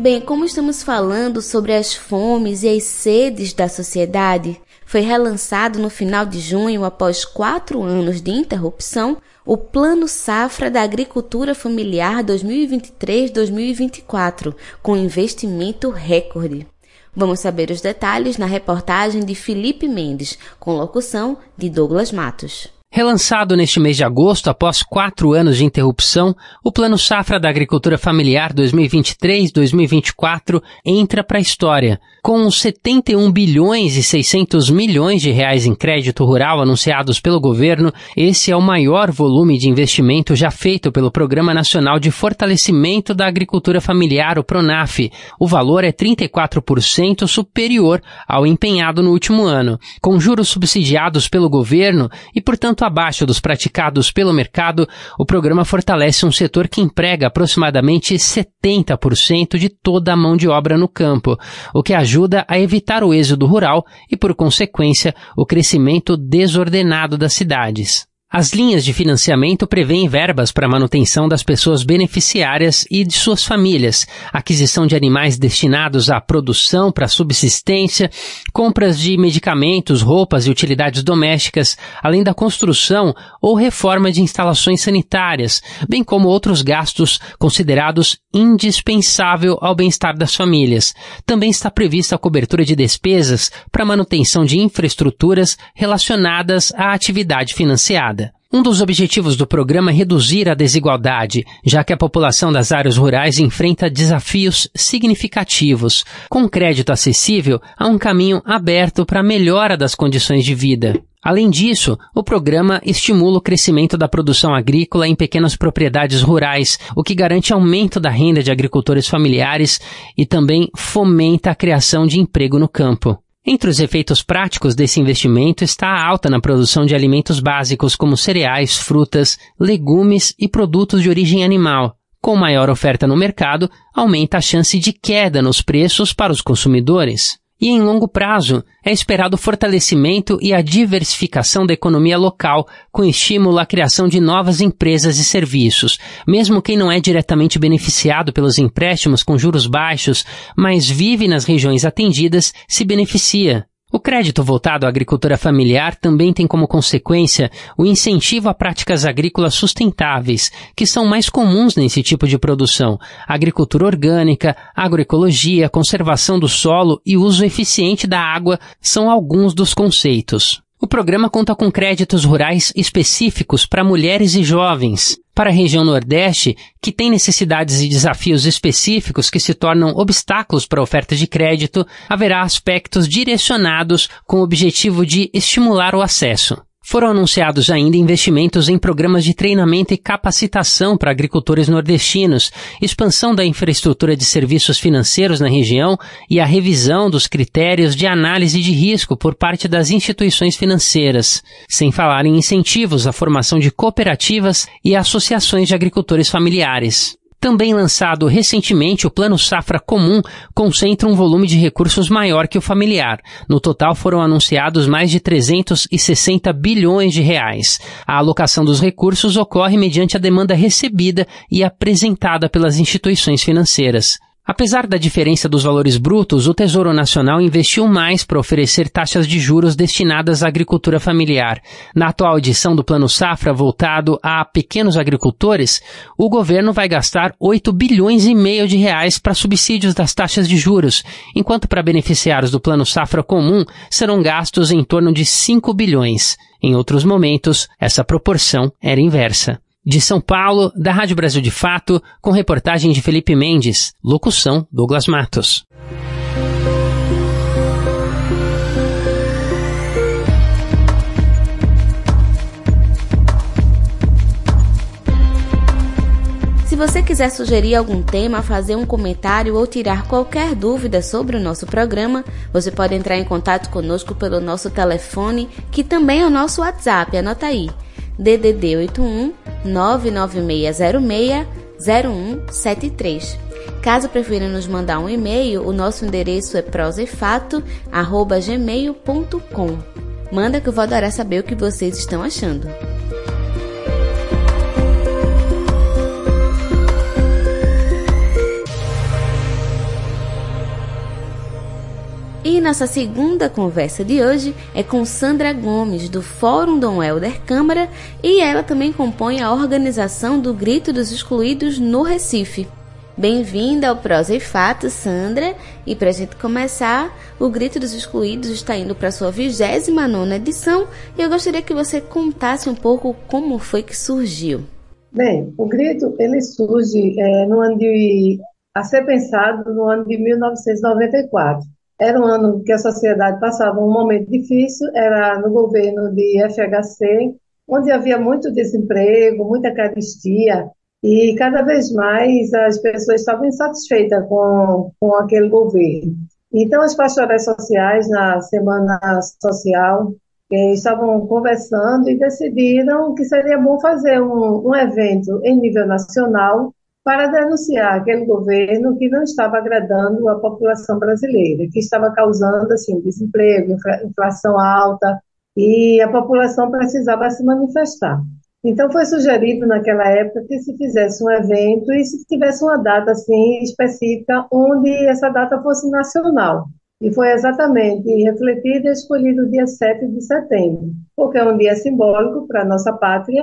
Bem, como estamos falando sobre as fomes e as sedes da sociedade, foi relançado no final de junho, após quatro anos de interrupção, o Plano Safra da Agricultura Familiar 2023-2024, com investimento recorde. Vamos saber os detalhes na reportagem de Felipe Mendes, com locução de Douglas Matos. Relançado neste mês de agosto, após quatro anos de interrupção, o Plano Safra da Agricultura Familiar 2023-2024 entra para a história. Com 71 bilhões e 600 milhões de reais em crédito rural anunciados pelo governo, esse é o maior volume de investimento já feito pelo Programa Nacional de Fortalecimento da Agricultura Familiar, o PRONAF. O valor é 34% superior ao empenhado no último ano. Com juros subsidiados pelo governo e, portanto, abaixo dos praticados pelo mercado, o programa fortalece um setor que emprega aproximadamente 70% de toda a mão de obra no campo, o que ajuda a evitar o êxodo rural e, por consequência, o crescimento desordenado das cidades. As linhas de financiamento prevêem verbas para manutenção das pessoas beneficiárias e de suas famílias, aquisição de animais destinados à produção para subsistência, compras de medicamentos, roupas e utilidades domésticas, além da construção ou reforma de instalações sanitárias, bem como outros gastos considerados indispensável ao bem-estar das famílias. Também está prevista a cobertura de despesas para manutenção de infraestruturas relacionadas à atividade financiada. Um dos objetivos do programa é reduzir a desigualdade, já que a população das áreas rurais enfrenta desafios significativos. Com crédito acessível, há um caminho aberto para a melhora das condições de vida. Além disso, o programa estimula o crescimento da produção agrícola em pequenas propriedades rurais, o que garante aumento da renda de agricultores familiares e também fomenta a criação de emprego no campo. Entre os efeitos práticos desse investimento está a alta na produção de alimentos básicos como cereais, frutas, legumes e produtos de origem animal. Com maior oferta no mercado, aumenta a chance de queda nos preços para os consumidores. E em longo prazo, é esperado o fortalecimento e a diversificação da economia local, com estímulo à criação de novas empresas e serviços. Mesmo quem não é diretamente beneficiado pelos empréstimos com juros baixos, mas vive nas regiões atendidas, se beneficia. O crédito voltado à agricultura familiar também tem como consequência o incentivo a práticas agrícolas sustentáveis, que são mais comuns nesse tipo de produção. Agricultura orgânica, agroecologia, conservação do solo e uso eficiente da água são alguns dos conceitos. O programa conta com créditos rurais específicos para mulheres e jovens. Para a região Nordeste, que tem necessidades e desafios específicos que se tornam obstáculos para a oferta de crédito, haverá aspectos direcionados com o objetivo de estimular o acesso. Foram anunciados ainda investimentos em programas de treinamento e capacitação para agricultores nordestinos, expansão da infraestrutura de serviços financeiros na região e a revisão dos critérios de análise de risco por parte das instituições financeiras, sem falar em incentivos à formação de cooperativas e associações de agricultores familiares. Também lançado recentemente, o Plano Safra Comum concentra um volume de recursos maior que o familiar. No total foram anunciados mais de 360 bilhões de reais. A alocação dos recursos ocorre mediante a demanda recebida e apresentada pelas instituições financeiras. Apesar da diferença dos valores brutos, o Tesouro Nacional investiu mais para oferecer taxas de juros destinadas à agricultura familiar. Na atual edição do Plano Safra voltado a pequenos agricultores, o governo vai gastar 8 bilhões e meio de reais para subsídios das taxas de juros, enquanto para beneficiários do Plano Safra Comum serão gastos em torno de 5 bilhões. Em outros momentos, essa proporção era inversa. De São Paulo, da Rádio Brasil de Fato, com reportagem de Felipe Mendes, locução Douglas Matos. Se você quiser sugerir algum tema, fazer um comentário ou tirar qualquer dúvida sobre o nosso programa, você pode entrar em contato conosco pelo nosso telefone, que também é o nosso WhatsApp. Anota aí: DDD 81 99606 0173. Caso prefira nos mandar um e-mail, o nosso endereço é prosaefato@gmail.com. Manda que eu vou adorar saber o que vocês estão achando. E nossa segunda conversa de hoje é com Sandra Gomes, do Fórum Dom Helder Câmara, e ela também compõe a organização do Grito dos Excluídos no Recife. Bem-vinda ao Prosa e Fato, Sandra. E para a gente começar, o Grito dos Excluídos está indo para sua 29 edição e eu gostaria que você contasse um pouco como foi que surgiu. Bem, o Grito ele surge é, no ano de, a ser pensado no ano de 1994. Era um ano que a sociedade passava um momento difícil, era no governo de FHC, onde havia muito desemprego, muita caristia, e cada vez mais as pessoas estavam insatisfeitas com, com aquele governo. Então, as pastorais sociais, na Semana Social, eh, estavam conversando e decidiram que seria bom fazer um, um evento em nível nacional para denunciar aquele governo que não estava agradando a população brasileira, que estava causando assim desemprego, inflação alta e a população precisava se manifestar. Então foi sugerido naquela época que se fizesse um evento e se tivesse uma data assim específica onde essa data fosse nacional. E foi exatamente refletido e escolhido o dia 7 de setembro, porque é um dia simbólico para a nossa pátria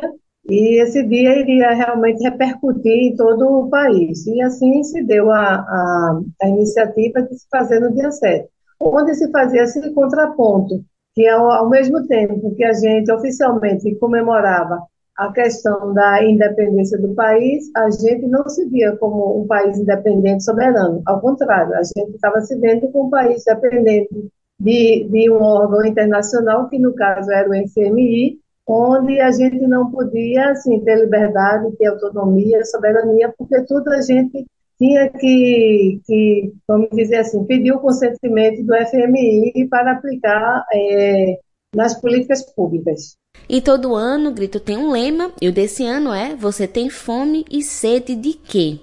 e esse dia iria realmente repercutir em todo o país. E assim se deu a, a, a iniciativa de se fazer no dia 7, onde se fazia esse contraponto, que ao, ao mesmo tempo que a gente oficialmente comemorava a questão da independência do país, a gente não se via como um país independente soberano. Ao contrário, a gente estava se vendo como um país dependente de, de um órgão internacional, que no caso era o FMI, onde a gente não podia assim, ter liberdade, ter autonomia, soberania, porque tudo a gente tinha que, que vamos dizer assim, pedir o consentimento do FMI para aplicar é, nas políticas públicas. E todo ano o grito tem um lema, e o desse ano é Você tem fome e sede de quê?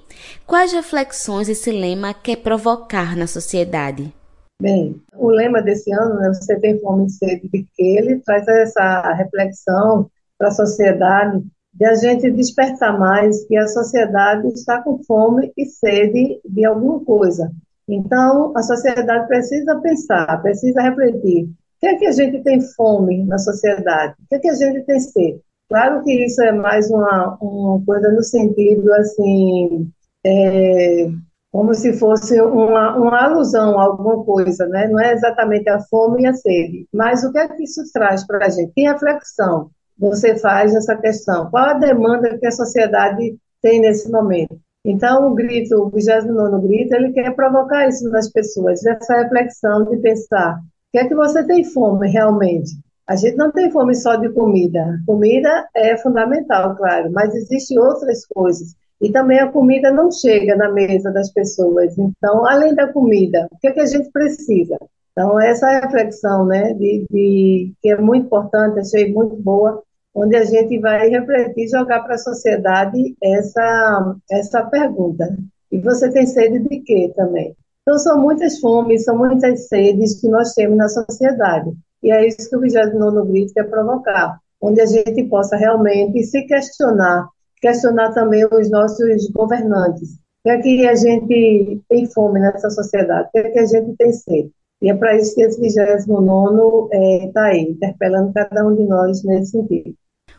Quais reflexões esse lema quer provocar na sociedade? Bem, o lema desse ano, né, Você tem fome e sede de quê? Ele traz essa reflexão para a sociedade de a gente despertar mais que a sociedade está com fome e sede de alguma coisa. Então, a sociedade precisa pensar, precisa refletir que é que a gente tem fome na sociedade? O que é que a gente tem sede? Claro que isso é mais uma, uma coisa no sentido, assim, é, como se fosse uma, uma alusão a alguma coisa, né? Não é exatamente a fome e a sede. Mas o que é que isso traz para a gente? Que reflexão você faz nessa questão? Qual a demanda que a sociedade tem nesse momento? Então, o grito, o 29 grito, ele quer provocar isso nas pessoas, essa reflexão de pensar que é que você tem fome realmente? A gente não tem fome só de comida. Comida é fundamental, claro, mas existem outras coisas. E também a comida não chega na mesa das pessoas. Então, além da comida, o que, é que a gente precisa? Então, essa reflexão, né, de, de, que é muito importante, achei muito boa, onde a gente vai refletir, jogar para a sociedade essa, essa pergunta. E você tem sede de quê também? Então, são muitas fomes, são muitas sedes que nós temos na sociedade. E é isso que o 29 Grito quer provocar, onde a gente possa realmente se questionar, questionar também os nossos governantes. O que é que a gente tem fome nessa sociedade? O que é que a gente tem sede? E é para isso que esse 29 está é, aí, interpelando cada um de nós nesse sentido.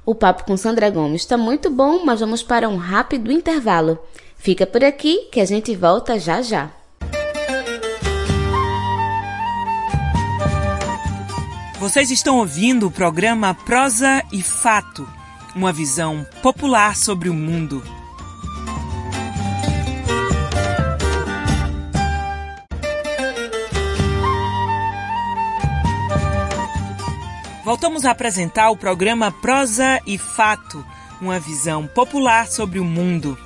O papo com Sandra Gomes está muito bom, mas vamos para um rápido intervalo. Fica por aqui que a gente volta já já. Vocês estão ouvindo o programa Prosa e Fato, uma visão popular sobre o mundo. Voltamos a apresentar o programa Prosa e Fato, uma visão popular sobre o mundo.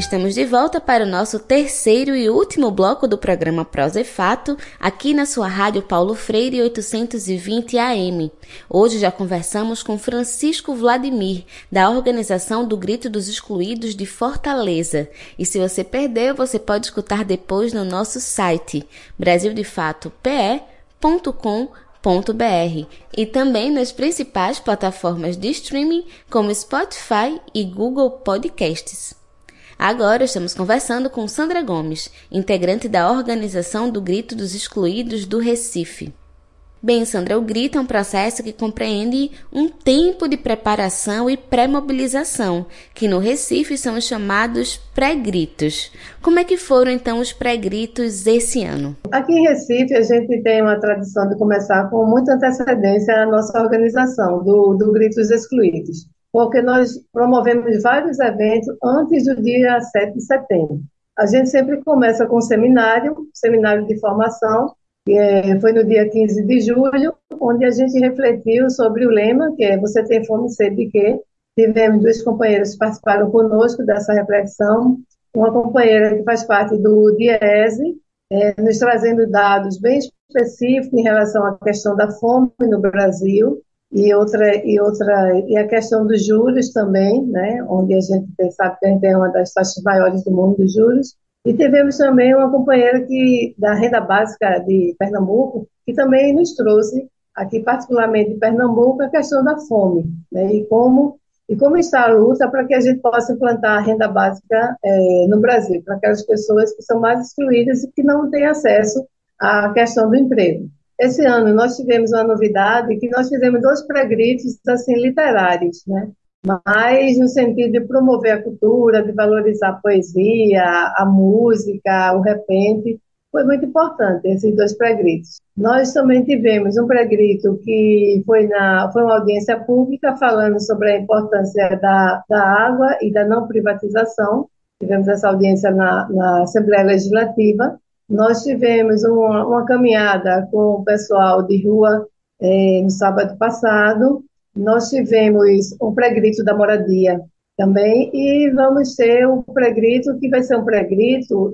Estamos de volta para o nosso terceiro e último bloco do programa Prosa e Fato, aqui na sua rádio Paulo Freire 820 AM. Hoje já conversamos com Francisco Vladimir, da organização do Grito dos Excluídos de Fortaleza. E se você perdeu, você pode escutar depois no nosso site brasildefatope.com.br e também nas principais plataformas de streaming como Spotify e Google Podcasts. Agora estamos conversando com Sandra Gomes, integrante da organização do Grito dos Excluídos do Recife. Bem, Sandra, o grito é um processo que compreende um tempo de preparação e pré-mobilização, que no Recife são os chamados pré-gritos. Como é que foram então os pré-gritos esse ano? Aqui em Recife a gente tem uma tradição de começar com muita antecedência a nossa organização do, do Gritos Excluídos, porque nós promovemos vários eventos antes do dia 7 de setembro. A gente sempre começa com um seminário, seminário de formação, é, foi no dia 15 de julho, onde a gente refletiu sobre o lema, que é Você tem fome, sede de quê? Tivemos dois companheiros que participaram conosco dessa reflexão, uma companheira que faz parte do DIESE, é, nos trazendo dados bem específicos em relação à questão da fome no Brasil, e outra e outra e a questão dos juros também, né, onde a gente sabe que a tem uma das taxas maiores do mundo dos juros, e tivemos também uma companheira que, da renda básica de Pernambuco, que também nos trouxe, aqui particularmente de Pernambuco, a questão da fome, né? e, como, e como está a luta para que a gente possa implantar a renda básica é, no Brasil, para aquelas pessoas que são mais excluídas e que não têm acesso à questão do emprego. Esse ano nós tivemos uma novidade, que nós fizemos dois pré-gritos assim, literários, né? mas no sentido de promover a cultura, de valorizar a poesia, a música, o repente, foi muito importante esses dois pré-gritos. Nós também tivemos um pré-grito que foi, na, foi uma audiência pública falando sobre a importância da, da água e da não privatização. Tivemos essa audiência na, na Assembleia Legislativa. Nós tivemos uma, uma caminhada com o pessoal de rua eh, no sábado passado, nós tivemos um pré-grito da moradia também e vamos ter um pré-grito que vai ser um pré-grito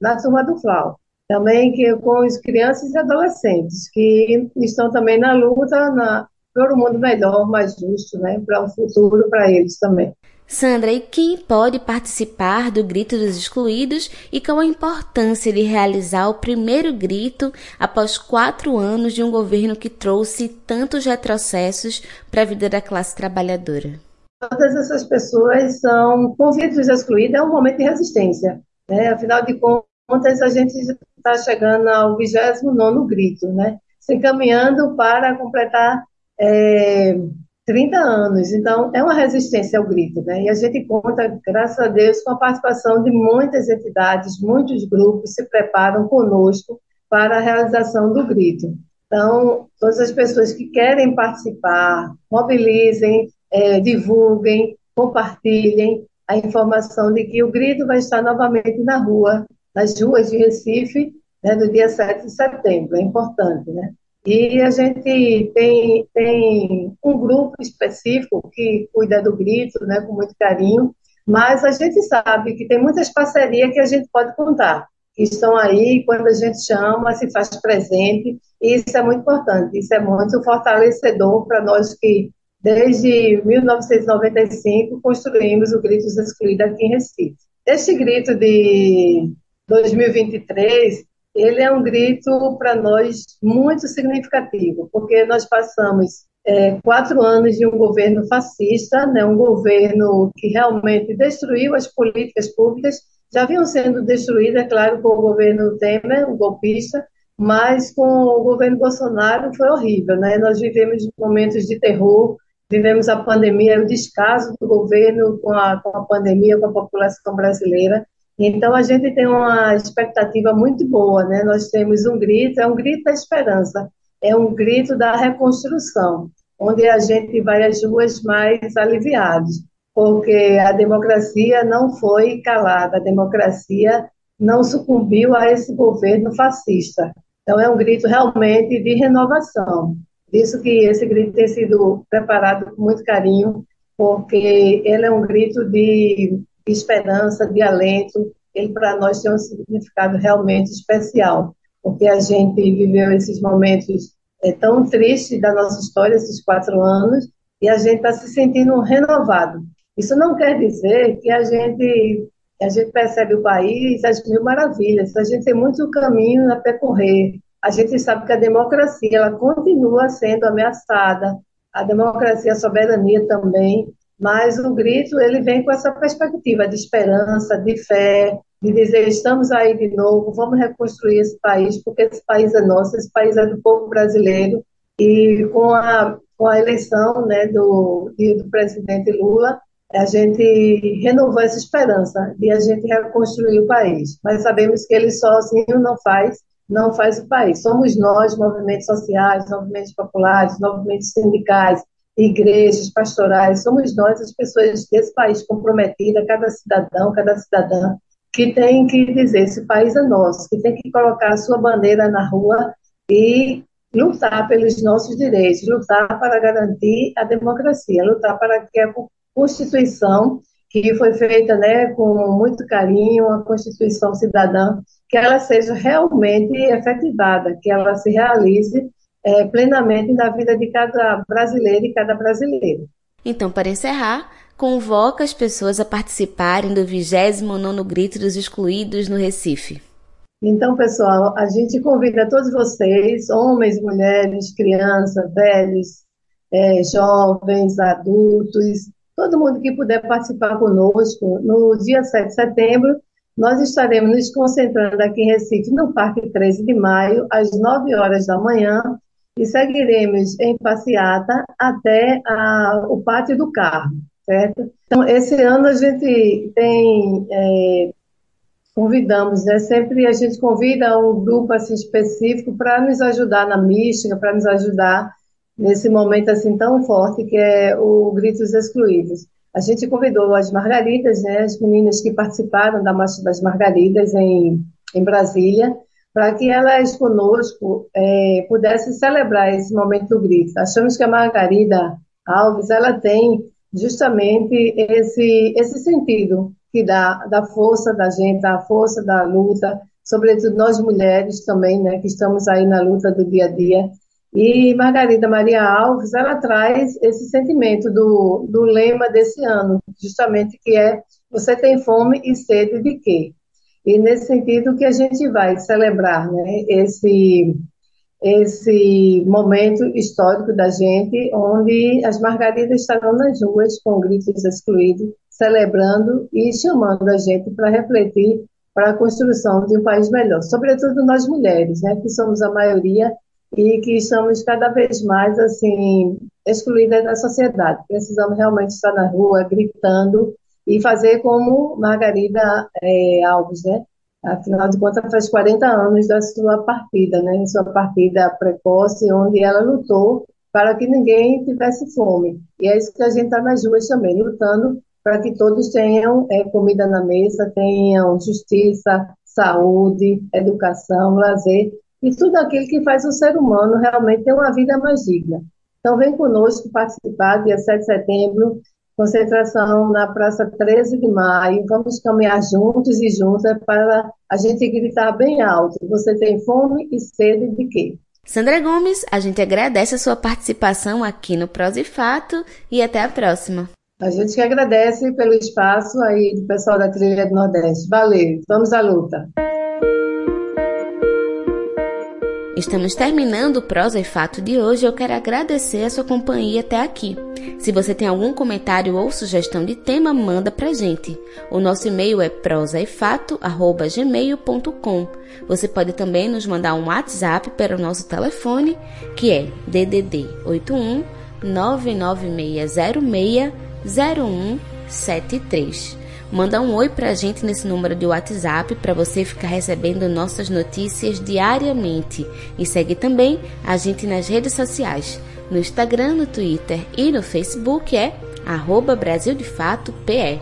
na turma do FLAU, também que com as crianças e adolescentes que estão também na luta na, por um mundo melhor, mais justo, né, para um futuro para eles também. Sandra, e quem pode participar do Grito dos Excluídos e qual a importância de realizar o primeiro grito após quatro anos de um governo que trouxe tantos retrocessos para a vida da classe trabalhadora? Todas essas pessoas são convites excluídos, é um momento de resistência. Né? Afinal de contas, a gente está chegando ao 29 grito, né? se encaminhando para completar. É 30 anos. Então, é uma resistência ao grito, né? E a gente conta, graças a Deus, com a participação de muitas entidades, muitos grupos se preparam conosco para a realização do grito. Então, todas as pessoas que querem participar, mobilizem, é, divulguem, compartilhem a informação de que o grito vai estar novamente na rua, nas ruas de Recife, né, no dia 7 de setembro. É importante, né? E a gente tem, tem um grupo específico que cuida do grito, né, com muito carinho, mas a gente sabe que tem muitas parcerias que a gente pode contar, que estão aí, quando a gente chama, se faz presente, e isso é muito importante, isso é muito fortalecedor para nós que, desde 1995, construímos o Gritos Excluídos aqui em Recife. Este grito de 2023 ele é um grito para nós muito significativo, porque nós passamos é, quatro anos de um governo fascista, né, um governo que realmente destruiu as políticas públicas, já vinham sendo destruídas, é claro, com o governo Temer, o golpista, mas com o governo Bolsonaro foi horrível, né? Nós vivemos momentos de terror, vivemos a pandemia, o descaso do governo com a, com a pandemia, com a população brasileira, então, a gente tem uma expectativa muito boa, né? Nós temos um grito, é um grito da esperança, é um grito da reconstrução, onde a gente vai às ruas mais aliviados, porque a democracia não foi calada, a democracia não sucumbiu a esse governo fascista. Então, é um grito realmente de renovação. Isso que esse grito tem sido preparado com muito carinho, porque ele é um grito de de esperança, de alento, ele para nós tem um significado realmente especial, porque a gente viveu esses momentos é, tão tristes da nossa história, esses quatro anos, e a gente está se sentindo renovado. Isso não quer dizer que a gente a gente percebe o país as mil maravilhas. A gente tem muito caminho a percorrer. A gente sabe que a democracia ela continua sendo ameaçada. A democracia, a soberania também mas o grito ele vem com essa perspectiva de esperança, de fé, de dizer estamos aí de novo, vamos reconstruir esse país, porque esse país é nosso, esse país é do povo brasileiro, e com a, com a eleição né, do, do presidente Lula, a gente renovou essa esperança de a gente reconstruir o país. Mas sabemos que ele sozinho não faz, não faz o país. Somos nós, movimentos sociais, movimentos populares, movimentos sindicais, igrejas, pastorais, somos nós as pessoas desse país comprometida, cada cidadão, cada cidadã, que tem que dizer esse país é nosso, que tem que colocar a sua bandeira na rua e lutar pelos nossos direitos, lutar para garantir a democracia, lutar para que a Constituição, que foi feita né, com muito carinho, a Constituição cidadã, que ela seja realmente efetivada, que ela se realize é, plenamente na vida de cada brasileiro e cada brasileiro. Então, para encerrar, convoca as pessoas a participarem do 29º Grito dos Excluídos no Recife. Então, pessoal, a gente convida todos vocês, homens, mulheres, crianças, velhos, é, jovens, adultos, todo mundo que puder participar conosco, no dia 7 de setembro, nós estaremos nos concentrando aqui em Recife, no Parque 13 de Maio, às 9 horas da manhã, e seguiremos em passeata até a, o pátio do carro, certo? Então, esse ano a gente tem, é, convidamos, né? Sempre a gente convida um grupo assim específico para nos ajudar na mística, para nos ajudar nesse momento assim tão forte que é o Gritos Excluídos. A gente convidou as Margaridas, né? As meninas que participaram da Marcha das Margaridas em, em Brasília, para que elas conosco é, pudessem celebrar esse momento do grito. Achamos que a Margarida Alves ela tem justamente esse esse sentido que dá da força da gente, da força da luta, sobretudo nós mulheres também, né, que estamos aí na luta do dia a dia. E Margarida Maria Alves, ela traz esse sentimento do, do lema desse ano, justamente que é você tem fome e sede de quê? E nesse sentido que a gente vai celebrar né, esse, esse momento histórico da gente, onde as margaridas estarão nas ruas com gritos excluídos, celebrando e chamando a gente para refletir para a construção de um país melhor, sobretudo nós mulheres, né, que somos a maioria e que estamos cada vez mais assim excluídas da sociedade. Precisamos realmente estar na rua gritando e fazer como Margarida é, Alves, né? Afinal de contas, faz 40 anos da sua partida, né? Sua partida precoce, onde ela lutou para que ninguém tivesse fome. E é isso que a gente está nas ruas também, lutando para que todos tenham é, comida na mesa, tenham justiça, saúde, educação, lazer e tudo aquilo que faz o ser humano realmente ter uma vida mais digna. Então, vem conosco participar, dia 7 de setembro, concentração na Praça 13 de Maio. Vamos caminhar juntos e juntas para a gente gritar bem alto. Você tem fome e sede de quê? Sandra Gomes, a gente agradece a sua participação aqui no Prós e Fato e até a próxima. A gente que agradece pelo espaço aí do pessoal da Trilha do Nordeste. Valeu, vamos à luta. Estamos terminando o Prosa e Fato de hoje. Eu quero agradecer a sua companhia até aqui. Se você tem algum comentário ou sugestão de tema, manda pra gente. O nosso e-mail é prosaefato@gmail.com. Você pode também nos mandar um WhatsApp para o nosso telefone, que é DDD 81 99606 0173. Manda um oi pra gente nesse número de WhatsApp para você ficar recebendo nossas notícias diariamente. E segue também a gente nas redes sociais. No Instagram, no Twitter e no Facebook é arroba Brasil de Fato PE.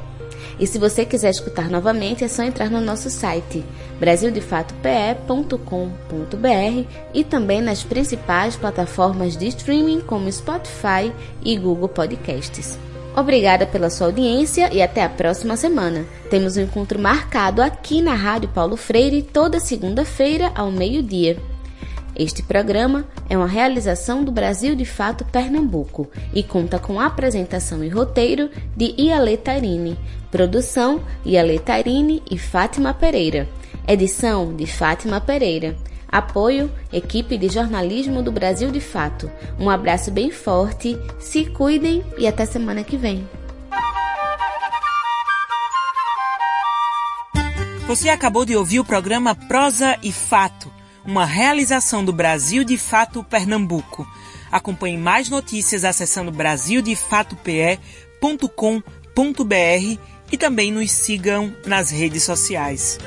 E se você quiser escutar novamente, é só entrar no nosso site brasildefatope.com.br e também nas principais plataformas de streaming como Spotify e Google Podcasts. Obrigada pela sua audiência e até a próxima semana. Temos um encontro marcado aqui na Rádio Paulo Freire toda segunda-feira ao meio-dia. Este programa é uma realização do Brasil de Fato Pernambuco e conta com apresentação e roteiro de Iale Tarini, produção Iale Tarini e Fátima Pereira, edição de Fátima Pereira. Apoio, equipe de jornalismo do Brasil de Fato. Um abraço bem forte, se cuidem e até semana que vem. Você acabou de ouvir o programa Prosa e Fato, uma realização do Brasil de Fato Pernambuco. Acompanhe mais notícias acessando brasildefatope.com.br e também nos sigam nas redes sociais.